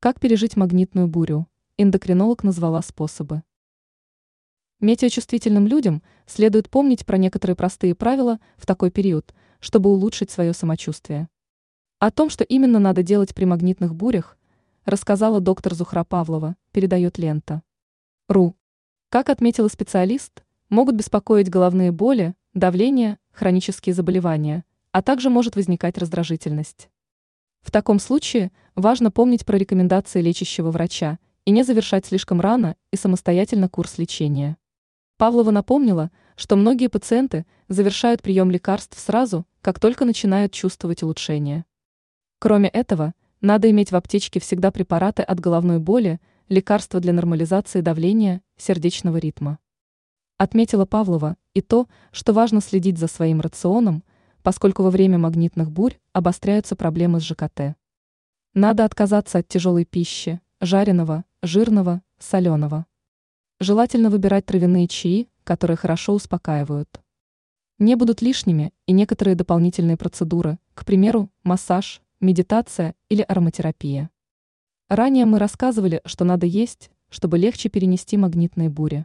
Как пережить магнитную бурю? Эндокринолог назвала способы. Метеочувствительным людям следует помнить про некоторые простые правила в такой период, чтобы улучшить свое самочувствие. О том, что именно надо делать при магнитных бурях, рассказала доктор Зухра Павлова, передает лента. РУ. Как отметила специалист, могут беспокоить головные боли, давление, хронические заболевания, а также может возникать раздражительность. В таком случае важно помнить про рекомендации лечащего врача и не завершать слишком рано и самостоятельно курс лечения. Павлова напомнила, что многие пациенты завершают прием лекарств сразу, как только начинают чувствовать улучшение. Кроме этого, надо иметь в аптечке всегда препараты от головной боли, лекарства для нормализации давления, сердечного ритма. Отметила Павлова и то, что важно следить за своим рационом, поскольку во время магнитных бурь обостряются проблемы с ЖКТ. Надо отказаться от тяжелой пищи, жареного, жирного, соленого. Желательно выбирать травяные чаи, которые хорошо успокаивают. Не будут лишними и некоторые дополнительные процедуры, к примеру, массаж, медитация или ароматерапия. Ранее мы рассказывали, что надо есть, чтобы легче перенести магнитные бури.